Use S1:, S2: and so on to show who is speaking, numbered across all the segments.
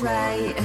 S1: right,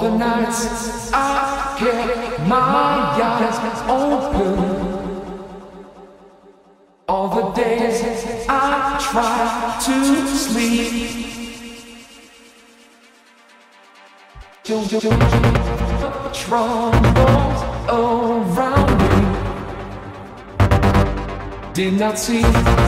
S2: the nights I kept my eyes open. All the days I tried to sleep. Troubles around me did not see.